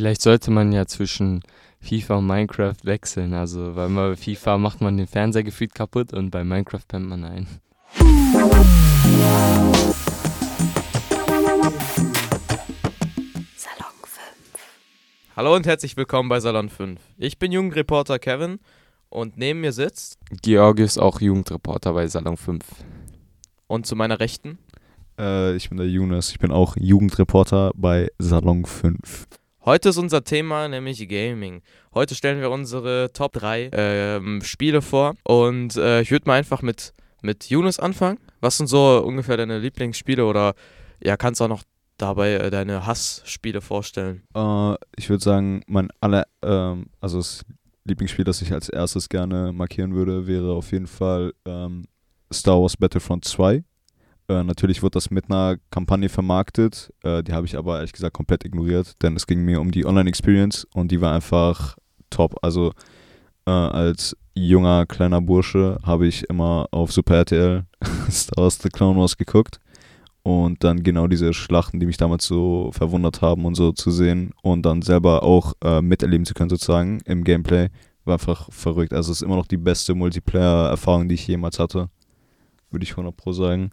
Vielleicht sollte man ja zwischen FIFA und Minecraft wechseln. Also, weil bei FIFA macht man den Fernseher gefühlt kaputt und bei Minecraft pennt man ein. Salon 5. Hallo und herzlich willkommen bei Salon 5. Ich bin Jugendreporter Kevin und neben mir sitzt Georgius auch Jugendreporter bei Salon 5. und zu meiner Rechten Äh, ich bin der Jonas, ich bin auch Jugendreporter bei Salon 5. Heute ist unser Thema nämlich Gaming. Heute stellen wir unsere Top 3 ähm, Spiele vor und äh, ich würde mal einfach mit, mit Yunus anfangen. Was sind so ungefähr deine Lieblingsspiele oder ja, kannst auch noch dabei äh, deine Hassspiele vorstellen? Äh, ich würde sagen, mein aller, ähm, also das Lieblingsspiel, das ich als erstes gerne markieren würde, wäre auf jeden Fall ähm, Star Wars Battlefront 2. Äh, natürlich wird das mit einer Kampagne vermarktet, äh, die habe ich aber ehrlich gesagt komplett ignoriert, denn es ging mir um die Online-Experience und die war einfach top. Also äh, als junger kleiner Bursche habe ich immer auf Super RTL Star Wars The Clone Wars geguckt und dann genau diese Schlachten, die mich damals so verwundert haben und so zu sehen und dann selber auch äh, miterleben zu können sozusagen im Gameplay, war einfach verrückt. Also es ist immer noch die beste Multiplayer-Erfahrung, die ich jemals hatte, würde ich 100 pro sagen.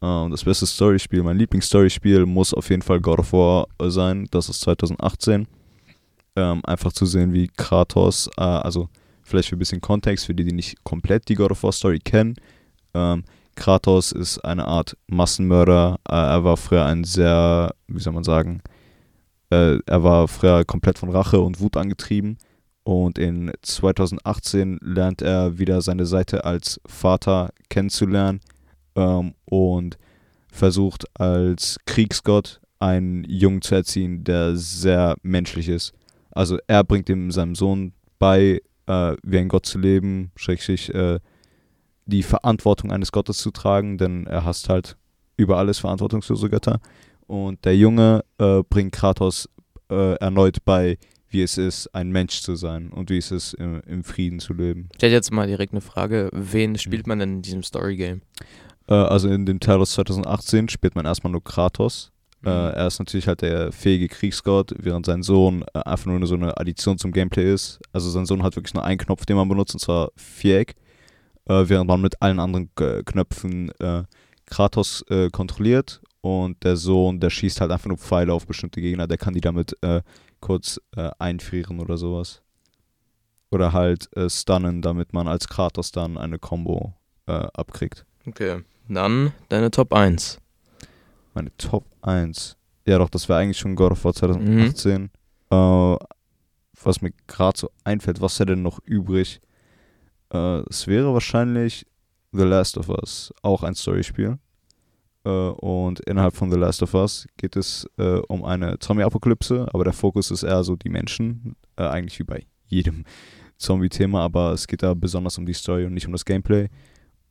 Äh, und das beste Storyspiel, mein Lieblings-Storyspiel muss auf jeden Fall God of War sein. Das ist 2018. Ähm, einfach zu sehen, wie Kratos, äh, also vielleicht für ein bisschen Kontext, für die, die nicht komplett die God of War Story kennen. Ähm, Kratos ist eine Art Massenmörder. Äh, er war früher ein sehr, wie soll man sagen, äh, er war früher komplett von Rache und Wut angetrieben. Und in 2018 lernt er wieder seine Seite als Vater kennenzulernen ähm, und versucht als Kriegsgott einen Jungen zu erziehen, der sehr menschlich ist. Also er bringt ihm seinem Sohn bei, äh, wie ein Gott zu leben, schrägstrich äh, die Verantwortung eines Gottes zu tragen, denn er hasst halt über alles verantwortungslose Götter. Und der Junge äh, bringt Kratos äh, erneut bei, wie es ist, ein Mensch zu sein und wie es ist, im, im Frieden zu leben. Ich hätte jetzt mal direkt eine Frage. Wen spielt man denn in diesem Story-Game? Äh, also in dem Teil aus 2018 spielt man erstmal nur Kratos. Äh, er ist natürlich halt der fähige Kriegsgott, während sein Sohn äh, einfach nur so eine Addition zum Gameplay ist. Also sein Sohn hat wirklich nur einen Knopf, den man benutzt, und zwar Viereck. Äh, während man mit allen anderen K Knöpfen äh, Kratos äh, kontrolliert. Und der Sohn, der schießt halt einfach nur Pfeile auf bestimmte Gegner, der kann die damit kurz einfrieren oder sowas. Oder halt äh, stunnen, damit man als Kratos dann eine Combo äh, abkriegt. Okay, dann deine Top 1. Meine Top 1. Ja, doch, das wäre eigentlich schon God of War 2018. Äh, was mir gerade so einfällt, was wäre denn noch übrig? Äh, es wäre wahrscheinlich The Last of Us, auch ein Storyspiel. Äh, und innerhalb von The Last of Us geht es äh, um eine Zombie-Apokalypse, aber der Fokus ist eher so die Menschen, äh, eigentlich wie bei jedem Zombie-Thema, aber es geht da besonders um die Story und nicht um das Gameplay.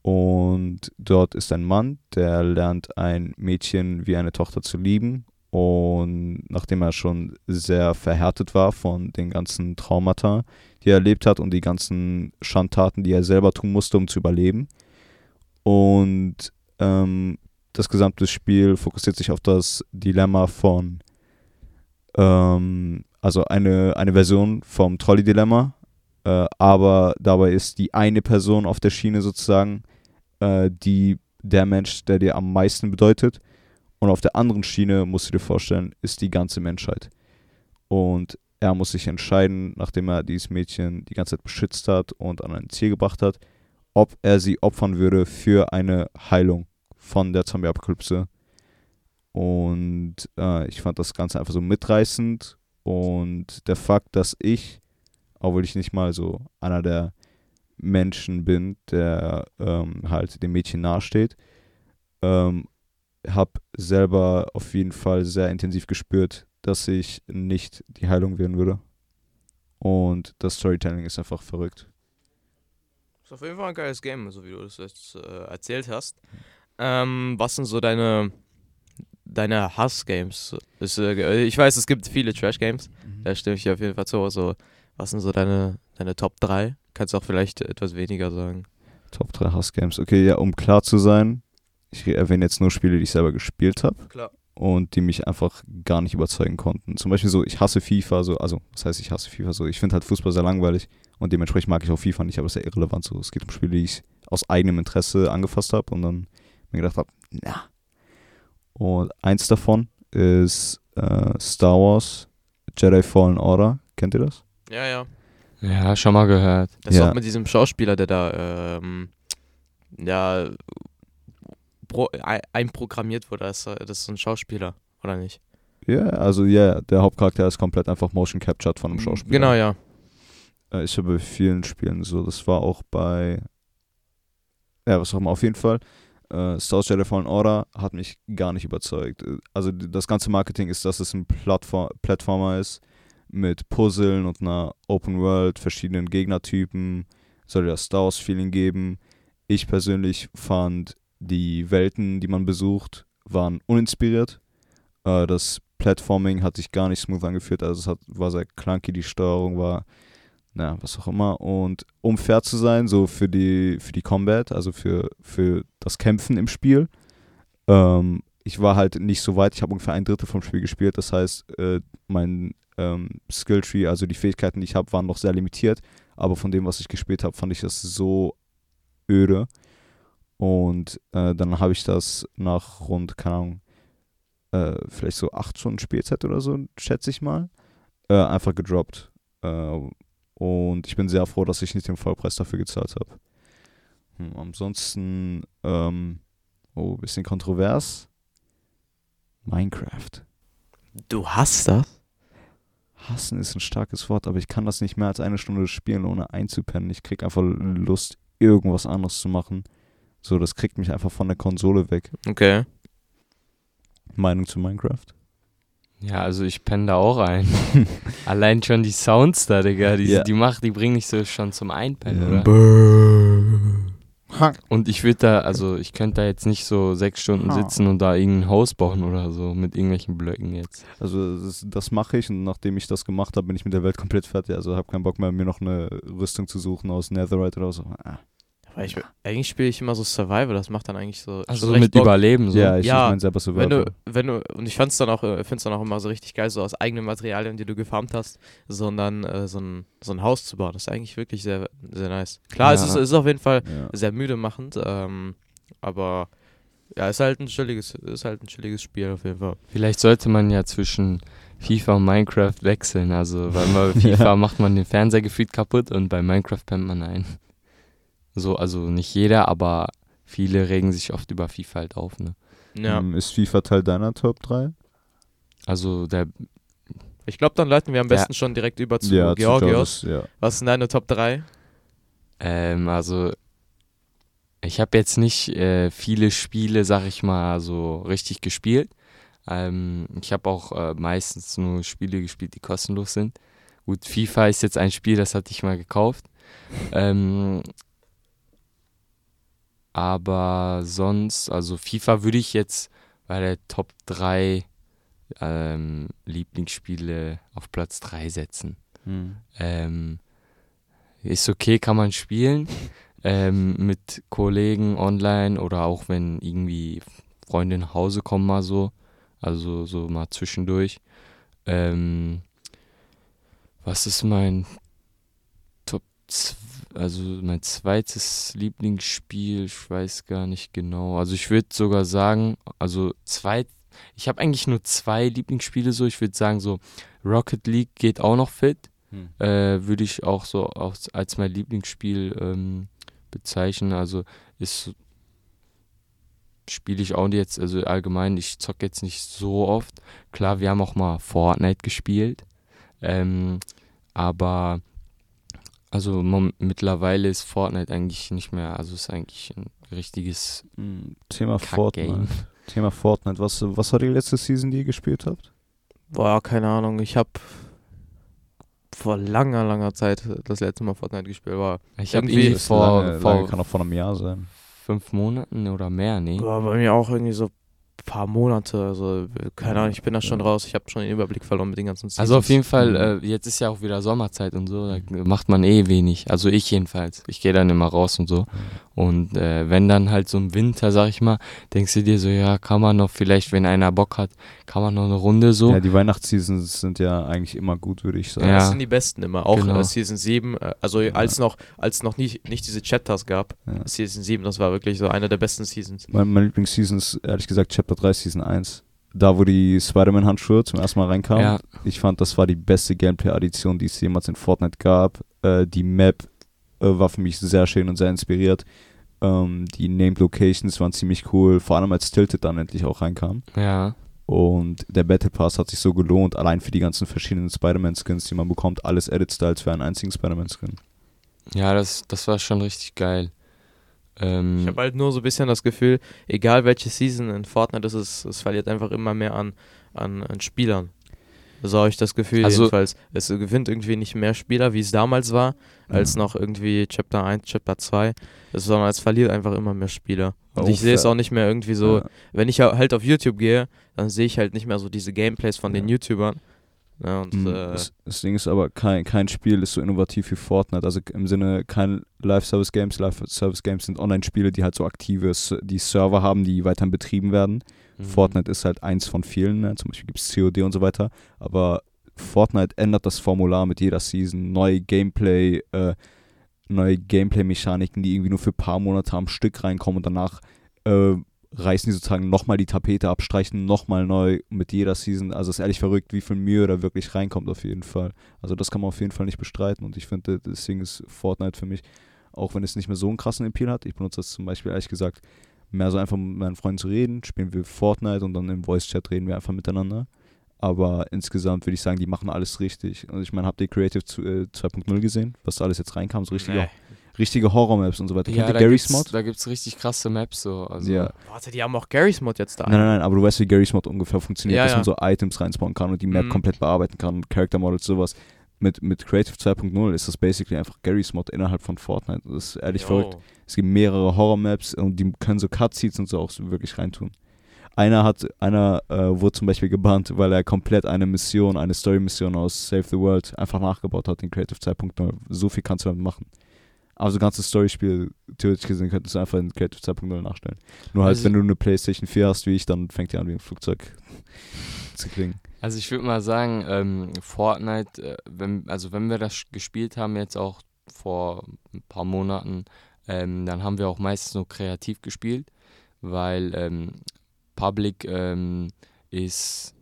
Und dort ist ein Mann, der lernt ein Mädchen wie eine Tochter zu lieben. Und nachdem er schon sehr verhärtet war von den ganzen Traumata, die er erlebt hat und die ganzen Schandtaten, die er selber tun musste, um zu überleben. Und ähm, das gesamte Spiel fokussiert sich auf das Dilemma von, ähm, also eine, eine Version vom Trolley-Dilemma, äh, aber dabei ist die eine Person auf der Schiene sozusagen äh, die, der Mensch, der dir am meisten bedeutet. Und auf der anderen Schiene, musst du dir vorstellen, ist die ganze Menschheit. Und er muss sich entscheiden, nachdem er dieses Mädchen die ganze Zeit beschützt hat und an ein Ziel gebracht hat, ob er sie opfern würde für eine Heilung von der Zombie-Apokalypse. Und äh, ich fand das Ganze einfach so mitreißend. Und der Fakt, dass ich, obwohl ich nicht mal so einer der Menschen bin, der ähm, halt dem Mädchen nahesteht, ähm, habe selber auf jeden Fall sehr intensiv gespürt, dass ich nicht die Heilung werden würde. Und das Storytelling ist einfach verrückt. Ist auf jeden Fall ein geiles Game, so wie du das jetzt äh, erzählt hast. Ähm, was sind so deine, deine Hass-Games? Äh, ich weiß, es gibt viele Trash-Games, da stimme ich dir auf jeden Fall zu. So, was sind so deine, deine Top 3? Kannst auch vielleicht etwas weniger sagen. Top 3 Hassgames. Okay, ja, um klar zu sein, ich erwähne jetzt nur Spiele, die ich selber gespielt habe. Klar. und die mich einfach gar nicht überzeugen konnten. Zum Beispiel so, ich hasse FIFA, so, also, was heißt ich hasse FIFA so? Ich finde halt Fußball sehr langweilig und dementsprechend mag ich auch FIFA nicht, aber es ist ja irrelevant so. Es geht um Spiele, die ich aus eigenem Interesse angefasst habe und dann mir gedacht habe, na. Und eins davon ist äh, Star Wars Jedi Fallen Order. Kennt ihr das? Ja, ja. Ja, schon mal gehört. Das ist Ja. auch mit diesem Schauspieler, der da, ähm, ja, pro, ein, einprogrammiert wurde. Das, das ist so ein Schauspieler, oder nicht? Ja, also ja, der Hauptcharakter ist komplett einfach motion captured von einem Schauspieler. Genau, ja. Äh, Ist ja bei vielen Spielen so. Das war auch bei. Ja, was auch immer. Auf jeden Fall. Äh, Star Wars Jedi Fallen Order hat mich gar nicht überzeugt. Äh, Also das ganze Marketing ist, dass es ein Plattform Plattformer ist mit Puzzeln und einer Open World, verschiedenen Gegnertypen. Soll dir das Star Wars Feeling geben. Ich persönlich fand die Welten, die man besucht, waren uninspiriert. Äh, das Platforming hat sich gar nicht smooth angefühlt, also es hat, war sehr clunky, die Steuerung war na, was auch immer. Und um fair zu sein, so für die, für die Combat, also für, für das Kämpfen im Spiel, ähm, ich war halt nicht so weit, ich habe ungefähr ein Drittel vom Spiel gespielt, das heißt, äh, mein ähm, Skilltree, also die Fähigkeiten, die ich habe, waren noch sehr limitiert, aber von dem, was ich gespielt habe, fand ich das so öde. Und äh, dann habe ich das nach rund, keine Ahnung, äh, vielleicht so acht Stunden Spielzeit oder so, schätze ich mal, äh, einfach gedroppt. Äh, und ich bin sehr froh, dass ich nicht den Vollpreis dafür gezahlt habe. Hm, ansonsten, ähm, oh, bisschen kontrovers. Minecraft. Du hast das? Hassen ist ein starkes Wort, aber ich kann das nicht mehr als eine Stunde spielen, ohne einzupennen. Ich krieg einfach Lust, irgendwas anderes zu machen. So, das kriegt mich einfach von der Konsole weg. Okay. Meinung zu Minecraft? Ja, also ich penne da auch ein. Allein schon die Sounds da, Digga, die, Ja. die macht, die bringen dich so schon zum Einpennen, Ja. oder? Und ich würde da, also ich könnte da jetzt nicht so sechs Stunden Ha. sitzen und da irgendein Haus bauen oder so mit irgendwelchen Blöcken jetzt. Also das, das mache ich und nachdem ich das gemacht habe, bin ich mit der Welt komplett fertig. Also habe keinen Bock mehr, mir noch eine Rüstung zu suchen aus Netherite oder so. Ah. Ich, eigentlich spiele ich immer so Survival, das macht dann eigentlich so. Also so mit Bock. Überleben so. Ja, ich, Ja, ich meine selber Wenn Survival. du, wenn du, und ich fand's dann auch, äh, find's dann auch immer so richtig geil, so aus eigenen Materialien, die du gefarmt hast, sondern äh, so, ein, so ein Haus zu bauen. Das ist eigentlich wirklich sehr, sehr nice. Klar, es, Ja. ist, es ist auf jeden Fall Ja. sehr müde machend, ähm, aber ja, ist halt ein chilliges, ist halt ein chilliges Spiel auf jeden Fall. Vielleicht sollte man ja zwischen FIFA und Minecraft wechseln. Also, weil bei FIFA Ja. macht man den Fernseher gefühlt kaputt und bei Minecraft pennt man ein. So, also nicht jeder, aber viele regen sich oft über FIFA halt auf, ne? Ja. Ähm, Ist FIFA Teil deiner Top 3? Also der Ich glaube, dann leiten wir am Ja. besten schon direkt über zu zu Georgios. Georgios, Ja. Was sind deine Top 3? Ähm, also ich habe jetzt nicht äh, viele Spiele, sag ich mal, so richtig gespielt. Ähm, ich habe auch äh, meistens nur Spiele gespielt, die kostenlos sind. Gut, FIFA ist jetzt ein Spiel, das hatte ich mal gekauft. Ähm, aber sonst, also FIFA würde ich jetzt bei der Top 3 ähm, Lieblingsspiele auf Platz 3 setzen. Hm. Ähm, ist okay, kann man spielen. Ähm, mit Kollegen online oder auch wenn irgendwie Freunde nach Hause kommen mal so. Also so mal zwischendurch. Ähm, was ist mein Top zw- also mein zweites Lieblingsspiel, ich weiß gar nicht genau. Also ich würde sogar sagen, also zwei, ich habe eigentlich nur zwei Lieblingsspiele so. Ich würde sagen so Rocket League geht auch noch fit Hm. äh, würde ich auch so als, als mein Lieblingsspiel ähm, bezeichnen. Also ist spiele ich auch jetzt, also allgemein, ich zocke jetzt nicht so oft. Klar, wir haben auch mal Fortnite gespielt. Ähm, aber also mom- mittlerweile ist Fortnite eigentlich nicht mehr, also ist eigentlich ein richtiges Hm, Thema. Fortnite. Thema Fortnite. Was, was war die letzte Season, die ihr gespielt habt? Boah, keine Ahnung. Ich habe vor langer, langer Zeit das letzte Mal Fortnite gespielt. War Ich habe Irgendwie irgendwie ist vor, lange, vor lange, kann auch vor einem Jahr sein. fünf Monaten oder mehr, nee. Boah, bei mir auch irgendwie so paar Monate, also keine Ahnung, ich bin da schon raus, ich habe schon den Überblick verloren mit den ganzen Seasons. Also auf jeden Fall, Mhm. äh, jetzt ist ja auch wieder Sommerzeit und so, da macht man eh wenig. Also ich jedenfalls. Ich gehe dann immer raus und so. Und äh, wenn dann halt so im Winter, sag ich mal, denkst du dir so, ja, kann man noch vielleicht, wenn einer Bock hat, kann man noch eine Runde so. Ja, die Weihnachtsseasons sind ja eigentlich immer gut, würde ich sagen. Ja, Ja. das sind die besten immer. Auch Genau. äh, Season 7, äh, also als noch, als noch nicht, nicht diese Chapters gab, Ja. Season 7, das war wirklich so eine der besten Seasons. Mein, mein Lieblingsseason ist ehrlich gesagt Chapter 3, Season 1. Da, wo die Spider-Man-Handschuhe zum ersten Mal reinkamen. ja, Ich fand, das war die beste Gameplay-Addition, die es jemals in Fortnite gab. Äh, die Map äh, war für mich sehr schön und sehr inspiriert. Ähm, die Named Locations waren ziemlich cool, vor allem als Tilted dann endlich auch reinkam. ja. Und der Battle Pass hat sich so gelohnt, allein für die ganzen verschiedenen Spider-Man-Skins, die man bekommt. Alles Edit-Styles für einen einzigen Spider-Man-Skin. Ja, das, das war schon richtig geil. Ähm, Ich habe halt nur so ein bisschen das Gefühl, egal welche Season in Fortnite ist, es, es verliert einfach immer mehr an, an, an Spielern. So habe ich das Gefühl Also- jedenfalls. Es gewinnt irgendwie nicht mehr Spieler, wie es damals war, als Ja. noch irgendwie Chapter 1, Chapter 2. Es, sondern es verliert einfach immer mehr Spieler. Und Auch ich sehe es auch nicht mehr irgendwie so, Ja. wenn ich halt auf YouTube gehe, dann sehe ich halt nicht mehr so diese Gameplays von den Ja. YouTubern. Ja, und Mm, äh, Das, Ding ist aber, kein, kein Spiel ist so innovativ wie Fortnite. Also im Sinne, kein Live-Service-Games. Live-Service-Games sind Online-Spiele, die halt so aktive die Server haben, die weiterhin betrieben werden. Mhm. Fortnite ist halt eins von vielen. Ne? Zum Beispiel gibt es COD und so weiter. Aber Fortnite ändert das Formular mit jeder Season. Neue Gameplay, äh, neue Gameplay-Mechaniken, die irgendwie nur für ein paar Monate am Stück reinkommen und danach äh, reißen die sozusagen nochmal die Tapete ab, streichen nochmal neu mit jeder Season. Also es ist ehrlich verrückt, wie viel Mühe da wirklich reinkommt auf jeden Fall. Also das kann man auf jeden Fall nicht bestreiten und ich finde, deswegen ist Fortnite für mich, auch wenn es nicht mehr so einen krassen Appeal hat, ich benutze das zum Beispiel ehrlich gesagt mehr so einfach mit meinen Freunden zu reden, spielen wir Fortnite und dann im Voice-Chat reden wir einfach miteinander. Aber insgesamt würde ich sagen, die machen alles richtig. Und ich meine, habt ihr Creative zu- äh, 2.0 gesehen, was da alles jetzt reinkam? So richtige, nee. richtige Horror-Maps und so weiter. Ja, Kennt ihr da Gary's gibt's, Mod? da gibt's richtig krasse Maps so. Also, Ja. Warte, die haben auch Garry's Mod jetzt da. Nein, nein, nein, aber du weißt, wie Gary's Mod ungefähr funktioniert, Ja, dass ja. man so Items reinspawnen kann und die Map Mhm. komplett bearbeiten kann und Character Models, sowas. Mit, mit Creative 2.0 ist das basically einfach Gary's Mod innerhalb von Fortnite. Das ist ehrlich Jo. verrückt. Es gibt mehrere Horror-Maps und die können so Cutscenes und so auch so wirklich reintun. Einer hat, einer äh, wurde zum Beispiel gebannt, weil er komplett eine Mission, eine Story-Mission aus Save the World einfach nachgebaut hat in Creative 2.0. So viel kannst du damit machen. Aber so ein ganzes Storyspiel, theoretisch gesehen, könntest du einfach in Creative 2.0 nachstellen. Nur halt, Also- wenn du eine Playstation 4 hast wie ich, dann fängt die an wie ein Flugzeug zu klingen. Also ich würde mal sagen, ähm, Fortnite, äh, wenn, also wenn wir das gespielt haben, jetzt auch vor ein paar Monaten, ähm, dann haben wir auch meistens nur kreativ gespielt, weil ähm, Public ähm, ist,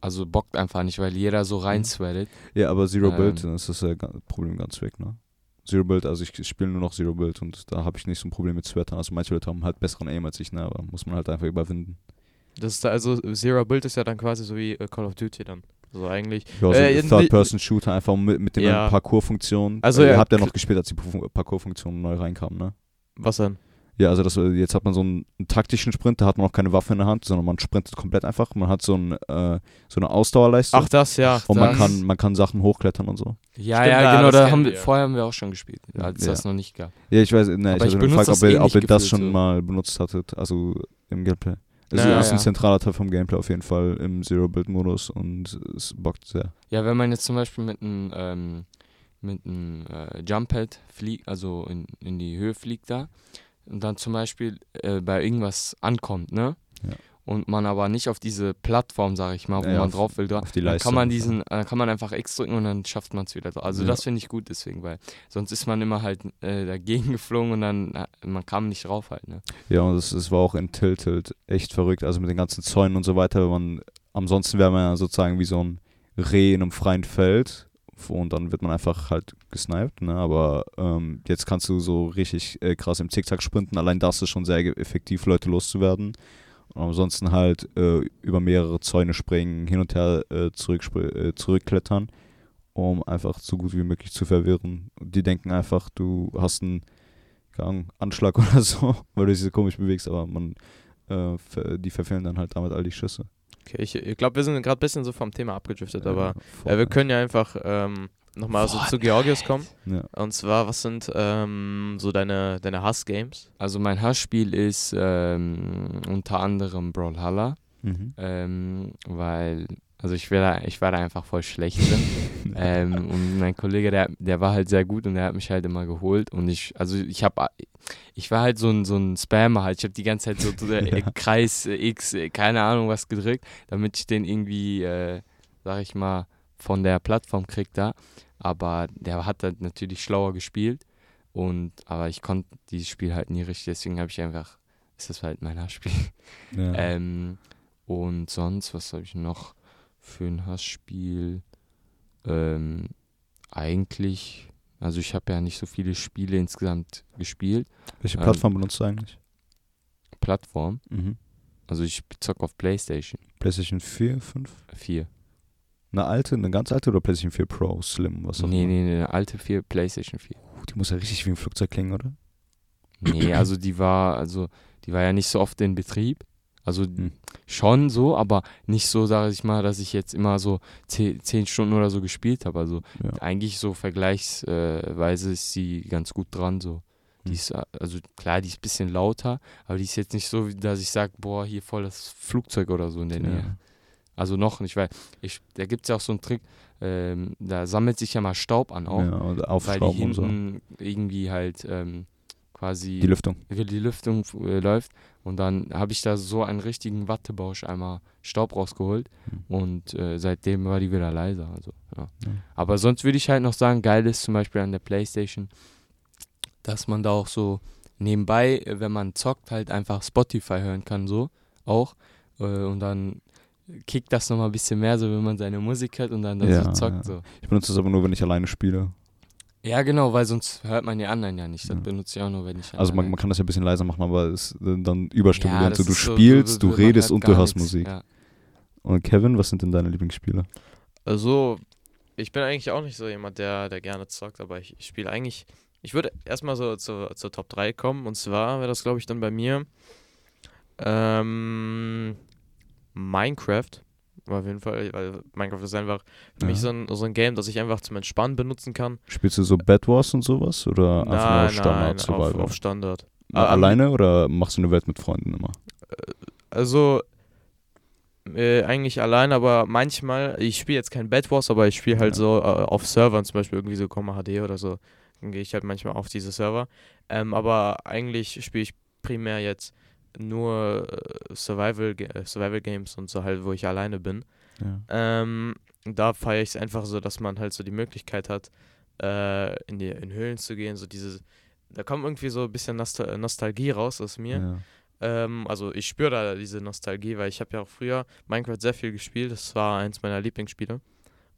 also bockt einfach nicht, weil jeder so rein sweatet. Ja, aber Zero Ähm. Build, dann ist das ga- Problem ganz weg, ne? Zero Build, also ich spiele nur noch Zero Build und da habe ich nicht so ein Problem mit Sweatern. Also manche Leute haben halt besseren Aim als ich, ne? Aber muss man halt einfach überwinden. Das ist da, also Zero Build ist ja dann quasi so wie äh, Call of Duty dann. Also eigentlich. Ja, so Äh, Third-Person-Shooter einfach mit, mit den Ja. neuen Parcours-Funktionen. Also, äh, ihr ja, habt ja k- noch gespielt, als die Parcours-Funktionen neu reinkamen, ne? Was denn? Ja, also das, äh, jetzt hat man so einen, einen taktischen Sprint, da hat man auch keine Waffe in der Hand, sondern man sprintet komplett einfach. Man hat so, ein, äh, so eine Ausdauerleiste. Ach, das, ja. und man das- kann, man kann Sachen hochklettern und so. Ja, Stimmt, ja, ja, genau, das da haben wir, vorher haben wir auch schon gespielt, als Ja. das noch nicht gab. Ja, ich weiß, ne, Aber ich ich habe benutze gefragt, ob das ihr, eh ob ihr das schon so. mal benutzt hattet, also im Gameplay. Es Ja, ist ja. ein zentraler Teil vom Gameplay auf jeden Fall im Zero-Build-Modus und es bockt sehr. Ja, wenn man jetzt zum Beispiel mit einem ähm, mit einem äh, Jump-Pad fliegt, also in, in die Höhe fliegt da und dann zum Beispiel äh, bei irgendwas ankommt, ne? Ja. Und man aber nicht auf diese Plattform, sag ich mal, wo Ja, man auf- drauf will, da, dann kann man einfach. diesen, äh, kann man einfach X drücken und dann schafft man es wieder. Also Ja. das finde ich gut deswegen, weil sonst ist man immer halt äh, dagegen geflogen und dann äh, man kam nicht drauf halt, ne? Ja, und es, war auch in Tilted echt verrückt, also mit den ganzen Zäunen und so weiter. wenn Man, ansonsten wäre man ja sozusagen wie so ein Reh in einem freien Feld und dann wird man einfach halt gesniped, ne? aber ähm, jetzt kannst du so richtig äh, krass im Zickzack sprinten. Allein das ist schon sehr effektiv, Leute loszuwerden. Und ansonsten halt äh, über mehrere Zäune springen, hin und her äh, zurückspr- äh, zurückklettern, um einfach so gut wie möglich zu verwirren. Die denken einfach, du hast einen Ahnung, Anschlag oder so, weil du dich so komisch bewegst, aber man, äh, ver- die verfehlen dann halt damit all die Schüsse. Okay, ich, ich glaube, wir sind gerade ein bisschen so vom Thema abgedriftet, aber voll. äh, wir können ja einfach ähm, nochmal so zu Georgios kommen. Ja. Und zwar, was sind ähm, so deine, deine Hass-Games? Also mein Hassspiel ist ähm, unter anderem Brawlhalla, Mhm. ähm, weil, also ich, da, ich war da einfach voll schlecht drin. ähm, und mein Kollege, der, der war halt sehr gut und der hat mich halt immer geholt. Und ich, also ich habe, ich war halt so ein, so ein Spammer halt. Ich habe die ganze Zeit so äh, Ja. Kreis äh, X, äh, keine Ahnung was gedrückt, damit ich den irgendwie, äh, sag ich mal, von der Plattform krieg da. Aber der hat dann natürlich schlauer gespielt. Und, aber ich konnte dieses Spiel halt nie richtig, deswegen habe ich einfach, ist das halt mein Hassspiel. Ja. Ähm, und sonst, was habe ich noch für ein Hassspiel? Ähm, eigentlich, also ich habe ja nicht so viele Spiele insgesamt gespielt. Welche ähm, Plattform benutzt du eigentlich? Plattform, Mhm. also ich zock auf Playstation PlayStation 4, 5? 4. Eine alte, eine ganz alte oder PlayStation 4 Pro, Slim, was auch Nee, immer? nee, nee, eine alte 4, Playstation 4. Uh, Die muss ja richtig wie ein Flugzeug klingen, oder? Nee, also die war, also die war ja nicht so oft in Betrieb. Also Hm. schon so, aber nicht so, sage ich mal, dass ich jetzt immer so zehn, zehn Stunden oder so gespielt habe. Also Ja. eigentlich so vergleichsweise ist sie ganz gut dran. So. Die Hm. ist, also klar, die ist ein bisschen lauter, aber die ist jetzt nicht so, dass ich sage, boah, hier voll das Flugzeug oder so in der Nähe. Ja. Also noch nicht, weil ich, da gibt es ja auch so einen Trick, ähm, da sammelt sich ja mal Staub an auch, Ja, und weil die Aufschrauben und so. hinten irgendwie halt ähm, quasi Die Lüftung. die Lüftung äh, läuft. Und dann habe ich da so einen richtigen Wattebausch einmal Staub rausgeholt Hm. und äh, seitdem war die wieder leiser. Also, ja. Ja. Aber sonst würde ich halt noch sagen, geil ist zum Beispiel an der Playstation, dass man da auch so nebenbei, äh, wenn man zockt, halt einfach Spotify hören kann, so auch. Äh, und dann kickt das nochmal ein bisschen mehr, so wenn man seine Musik hört und dann das Ja, so zockt. ja. So. Ich benutze das aber nur, wenn ich alleine spiele. Ja, genau, weil sonst hört man die anderen ja nicht. Das Ja. benutze ich auch nur, wenn ich Also man, alleine- man kann das ja ein bisschen leiser machen, aber es äh, dann überstimulierend. das so, du ist so- spielst, du, man redest hört und du hörst nichts. Musik. Ja. Und Kevin, was sind denn deine Lieblingsspiele? Also, ich bin eigentlich auch nicht so jemand, der, der gerne zockt, aber ich, ich spiele eigentlich. Ich würde erstmal so zur, zur Top 3 kommen und zwar wäre das, glaube ich, dann bei mir ähm, Minecraft. Auf jeden Fall, weil Minecraft ist einfach für mich Ja. so ein, so ein Game, das ich einfach zum Entspannen benutzen kann. Spielst du so Bad Wars und sowas? Oder einfach nur nein, Standard nein, auf, auf Standard. Na, am- alleine oder machst du eine Welt mit Freunden immer? Also, äh, eigentlich allein, aber manchmal, ich spiele jetzt kein Bad Wars, aber ich spiele halt Ja. so äh, auf Servern, zum Beispiel irgendwie so Komma HD oder so. Dann gehe ich halt manchmal auf diese Server. Ähm, aber eigentlich spiele ich primär jetzt nur äh, Survival, äh, Survival Games und so halt, wo ich alleine bin. Ja. Ähm, da feiere ich es einfach so, dass man halt so die Möglichkeit hat, äh, in die in Höhlen zu gehen. So diese, da kommt irgendwie so ein bisschen Nostal Nostalgie raus aus mir. Ja. Ähm, also ich spüre da diese Nostalgie, weil ich habe ja auch früher Minecraft sehr viel gespielt. Das war eins meiner Lieblingsspiele.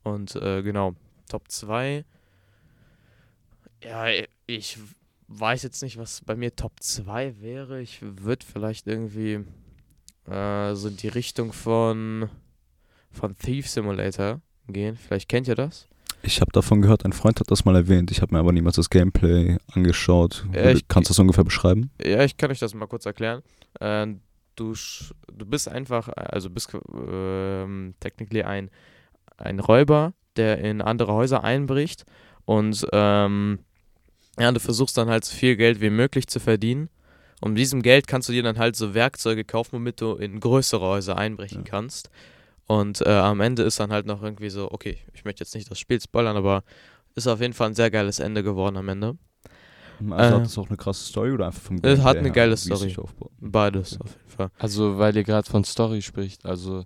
Und äh, genau, Top 2. Ja, ich weiß jetzt nicht, was bei mir Top 2 wäre. Ich würde vielleicht irgendwie äh, so in die Richtung von, von Thief Simulator gehen. Vielleicht kennt ihr das. Ich habe davon gehört, ein Freund hat das mal erwähnt. Ich habe mir aber niemals das Gameplay angeschaut. Ja, ich- Kannst du das ungefähr beschreiben? Ja, ich kann euch das mal kurz erklären. Äh, du, du bist einfach, also bist ähm, technically ein, ein Räuber, der in andere Häuser einbricht und ähm, ja, du versuchst dann halt so viel Geld wie möglich zu verdienen. Und mit diesem Geld kannst du dir dann halt so Werkzeuge kaufen, womit du in größere Häuser einbrechen Ja. kannst. Und äh, am Ende ist dann halt noch irgendwie so, okay, ich möchte jetzt nicht das Spiel spoilern, aber ist auf jeden Fall ein sehr geiles Ende geworden am Ende. Also Äh, hat das auch eine krasse Story oder einfach vom es hat eine her, geile Story. Beides Okay. auf jeden Fall. Also, weil ihr gerade von Story spricht, also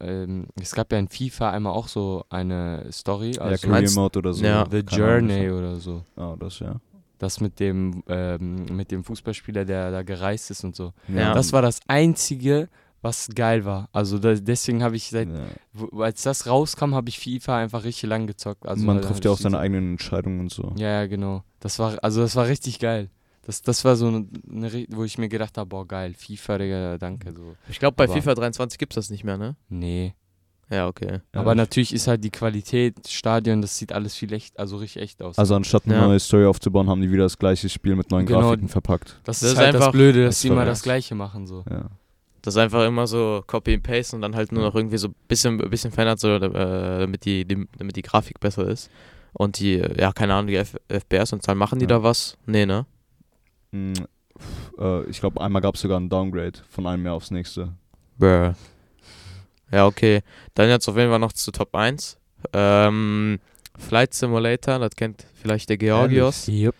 ähm, es gab ja in FIFA einmal auch so eine Story, ja, also Career meinst- Mode oder so. Ja. The Journey oder so. Ah, das ja. Das mit dem, ähm, mit dem Fußballspieler, der da gereist ist und so. Ja. Das war das Einzige, was geil war. Also da, deswegen habe ich seit, ja. wo, als das rauskam, habe ich FIFA einfach richtig lang gezockt. Also Man trifft ja auch seine eigenen Entscheidungen und so. Ja, ja, genau. Das war, also das war richtig geil. Das, das war so eine, eine, wo ich mir gedacht habe, boah, geil, FIFA, Digga, danke. So. Ich glaube, bei Aber- FIFA 23 gibt es das nicht mehr, ne? Nee. Ja, okay. Ja, Aber ich- natürlich ist halt die Qualität, Stadion, das sieht alles viel echt, also richtig echt aus. Also anstatt eine Ja. neue Story aufzubauen, haben die wieder das gleiche Spiel mit neuen Genau. Grafiken verpackt. das, das ist halt das einfach- Blöde, das dass sie immer ja- das Gleiche machen. So. Ja. Das ist einfach immer so Copy and Paste und dann halt nur noch irgendwie so ein bisschen, bisschen verändert, so, äh, damit, die, die, damit die Grafik besser ist. Und die, ja, keine Ahnung, die F FPS und Zahlen, machen die Ja. da was? Nee, ne? Mm, äh, ich glaube, einmal gab es sogar einen Downgrade von einem Jahr aufs nächste. Bruh. Ja, okay. Dann jetzt auf jeden Fall noch zu Top 1. Ähm, Flight Simulator, das kennt vielleicht der Georgios. Yep.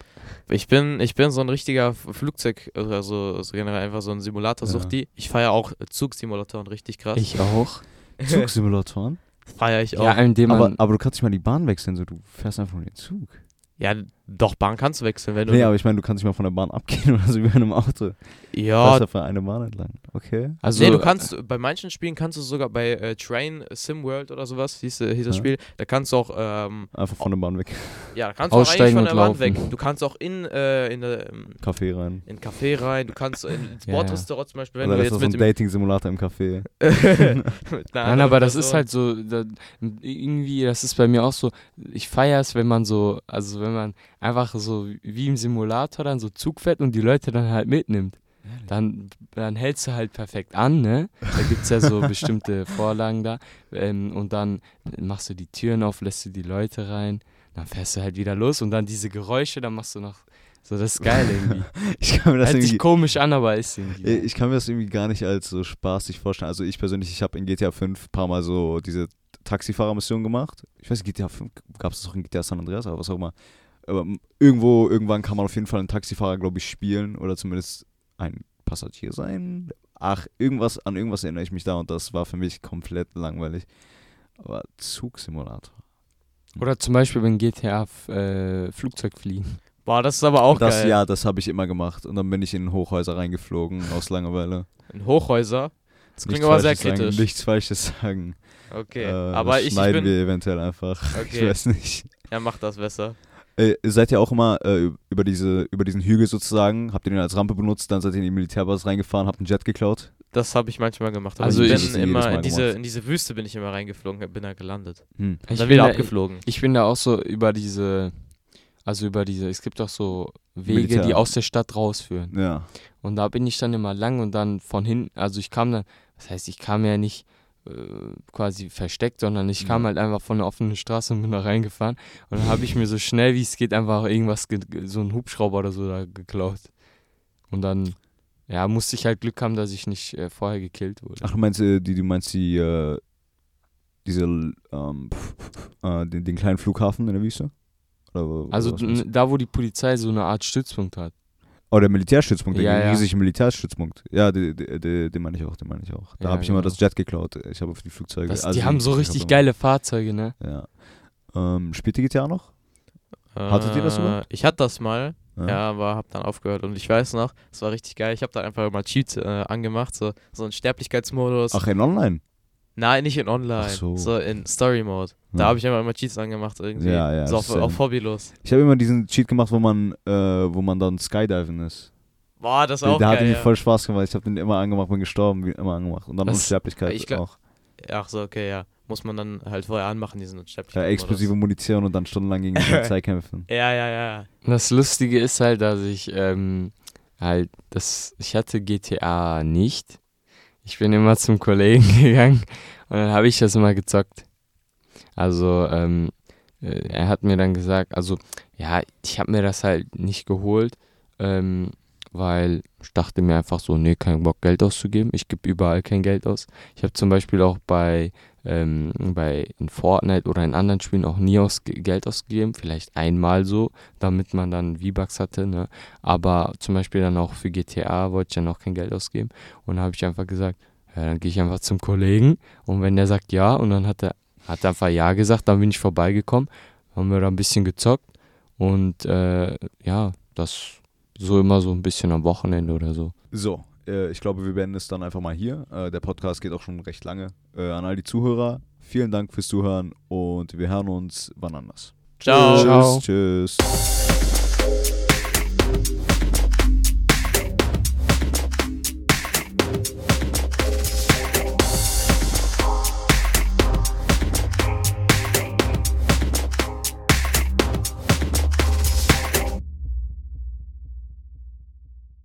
Ich bin, ich bin so ein richtiger Flugzeug, also, also generell einfach so ein Simulator-Suchti. Ich feiere auch Zugsimulatoren richtig krass. Ich auch. Zugsimulatoren? feiere ich auch. Ja, indem man. aber, aber du kannst nicht mal die Bahn wechseln, so du fährst einfach nur den Zug. Ja, doch, Bahn kannst du wechseln, wenn du. Nee, aber ich meine, du kannst nicht mal von der Bahn abgehen oder so wie bei einem Auto. Du ja, einfach eine Bahn entlang. Okay. also, nee, du kannst, bei manchen Spielen kannst du sogar bei äh, Train Sim World oder sowas, hieß, äh, hieß das Ja. Spiel, da kannst du auch, ähm, Einfach von der Bahn weg. ja, da kannst du auch eigentlich Aussteigen von und der laufen. weg. Du kannst auch in, äh, in, der, ähm, Café rein. in Café rein, du kannst in, ins Ja, Bordrestaurant zum Beispiel, wenn Oder du das ist jetzt so ein mit Dating-Simulator im Café. mit Nein, aber das ist halt so, da, irgendwie, das ist bei mir auch so, ich feiere es, wenn man so, also wenn man einfach so wie im Simulator dann so Zug fährt und die Leute dann halt mitnimmt. Dann, dann hältst du halt perfekt an, ne? Da gibt es ja so bestimmte Vorlagen da. Ähm, und dann machst du die Türen auf, lässt du die Leute rein, dann fährst du halt wieder los und dann diese Geräusche, dann machst du noch, so das ist geil irgendwie. Ich kann mir das Hört sich komisch an, aber ist irgendwie. Äh, Ich kann mir das irgendwie gar nicht als so spaßig vorstellen. Also ich persönlich, ich habe in GTA 5 ein paar Mal so diese Taxifahrermission gemacht. Ich weiß, GTA 5 gab es doch in GTA San Andreas, aber was auch immer. Aber irgendwo, irgendwann kann man auf jeden Fall einen Taxifahrer, glaube ich, spielen oder zumindest ein Passagier sein. Ach, irgendwas, an irgendwas erinnere ich mich da und das war für mich komplett langweilig. Aber Zugsimulator. Oder zum Beispiel beim GTA äh, Flugzeug fliegen. Boah, das ist aber auch das, geil. ja, das habe ich immer gemacht. Und dann bin ich in Hochhäuser reingeflogen aus Langeweile. In Hochhäuser. Das klingt Nichts aber sehr Falsches kritisch. Sagen, nichts Falsches sagen. Okay, Äh, aber das ich, ich schneiden bin, wir eventuell einfach. Ich Okay. weiß nicht. er macht das besser. Äh, ihr seid ja auch immer äh, über, diese, über diesen Hügel sozusagen, habt ihr den als Rampe benutzt, dann seid ihr in die Militärbasis reingefahren, habt einen Jet geklaut. Das habe ich manchmal gemacht. Also ich ich- bin immer in diese, in diese Wüste bin ich immer reingeflogen, bin da gelandet. Hm. Und Ich dann bin wieder da- abgeflogen. Ich bin da auch so über diese, also über diese, es gibt auch so Wege, Militär. die aus der Stadt rausführen. Ja. Und da bin ich dann immer lang und dann von hinten, also ich kam dann, das heißt, ich kam ja nicht äh, quasi versteckt, sondern ich kam Ja. halt einfach von der offenen Straße und bin da reingefahren. Und dann habe ich mir so schnell wie es geht einfach irgendwas, ge- ge- so einen Hubschrauber oder so da geklaut. Und dann, ja, musste ich halt Glück haben, dass ich nicht äh, vorher gekillt wurde. Ach, du meinst, äh, die, du meinst die, äh, diese, ähm, äh, den, den kleinen Flughafen in der Wüste? Oder, wo- Also da, wo die Polizei so eine Art Stützpunkt hat. Oh, der Militärstützpunkt, der Ja, ja. riesige Militärstützpunkt. Ja, den, den, den meine ich auch, den meine ich auch. Da Ja, habe ich immer genau. das Jet geklaut. Ich habe auf die Flugzeuge. Das, also die haben so ich richtig geile Fahrzeuge, ne? Ja. Ähm, spielt ihr GTA noch? Hattet ihr das Äh, überhaupt? Ich hatte das mal, ja, aber hab dann aufgehört. Und ich weiß noch, es war richtig geil. Ich habe da einfach mal Cheats äh, angemacht, so, so einen Sterblichkeitsmodus. Ach, in Online? Nein, nicht in Online, Ach so. so. in Story Mode. Da Ja. habe ich immer immer Cheats angemacht irgendwie. Ja, ja, So auf, auf hobbylos. Ich habe immer diesen Cheat gemacht, wo man, äh, wo man dann Skydiven ist. Boah, das Der, auch der hat geil. mir Ja. voll Spaß gemacht. Ich habe den immer angemacht, bin gestorben, wie immer angemacht. Und dann Das- Unsterblichkeit ich glaub- auch. Ach so, okay, ja. Muss man dann halt vorher anmachen, diesen Ja, Sterblichkeitsmodus. explosive Munition und dann stundenlang gegen die Polizei kämpfen. Ja, ja, ja. Das Lustige ist halt, dass ich ähm, halt, das, ich hatte GTA nicht. Ich bin immer zum Kollegen gegangen und dann habe ich das immer gezockt. Also, ähm, äh, er hat mir dann gesagt, also, ja, ich habe mir das halt nicht geholt, ähm, weil ich dachte mir einfach so, nee, kein Bock Geld auszugeben. Ich gebe überall kein Geld aus. Ich habe zum Beispiel auch bei, ähm, bei in Fortnite oder in anderen Spielen auch nie aus Geld ausgegeben. Vielleicht einmal so, damit man dann V-Bucks hatte, ne? Aber zum Beispiel dann auch für GTA wollte ich dann auch kein Geld ausgeben. Und dann habe ich einfach gesagt, ja, dann gehe ich einfach zum Kollegen und wenn der sagt ja und dann hat er hat einfach ja gesagt, dann bin ich vorbeigekommen, haben wir da ein bisschen gezockt und äh, ja, das so immer so ein bisschen am Wochenende oder so. So, äh, ich glaube, wir beenden es dann einfach mal hier. Äh, der Podcast geht auch schon recht lange. Äh, an all die Zuhörer, vielen Dank fürs Zuhören und wir hören uns wann anders. Ciao. Ciao. Tschüss. Tschüss.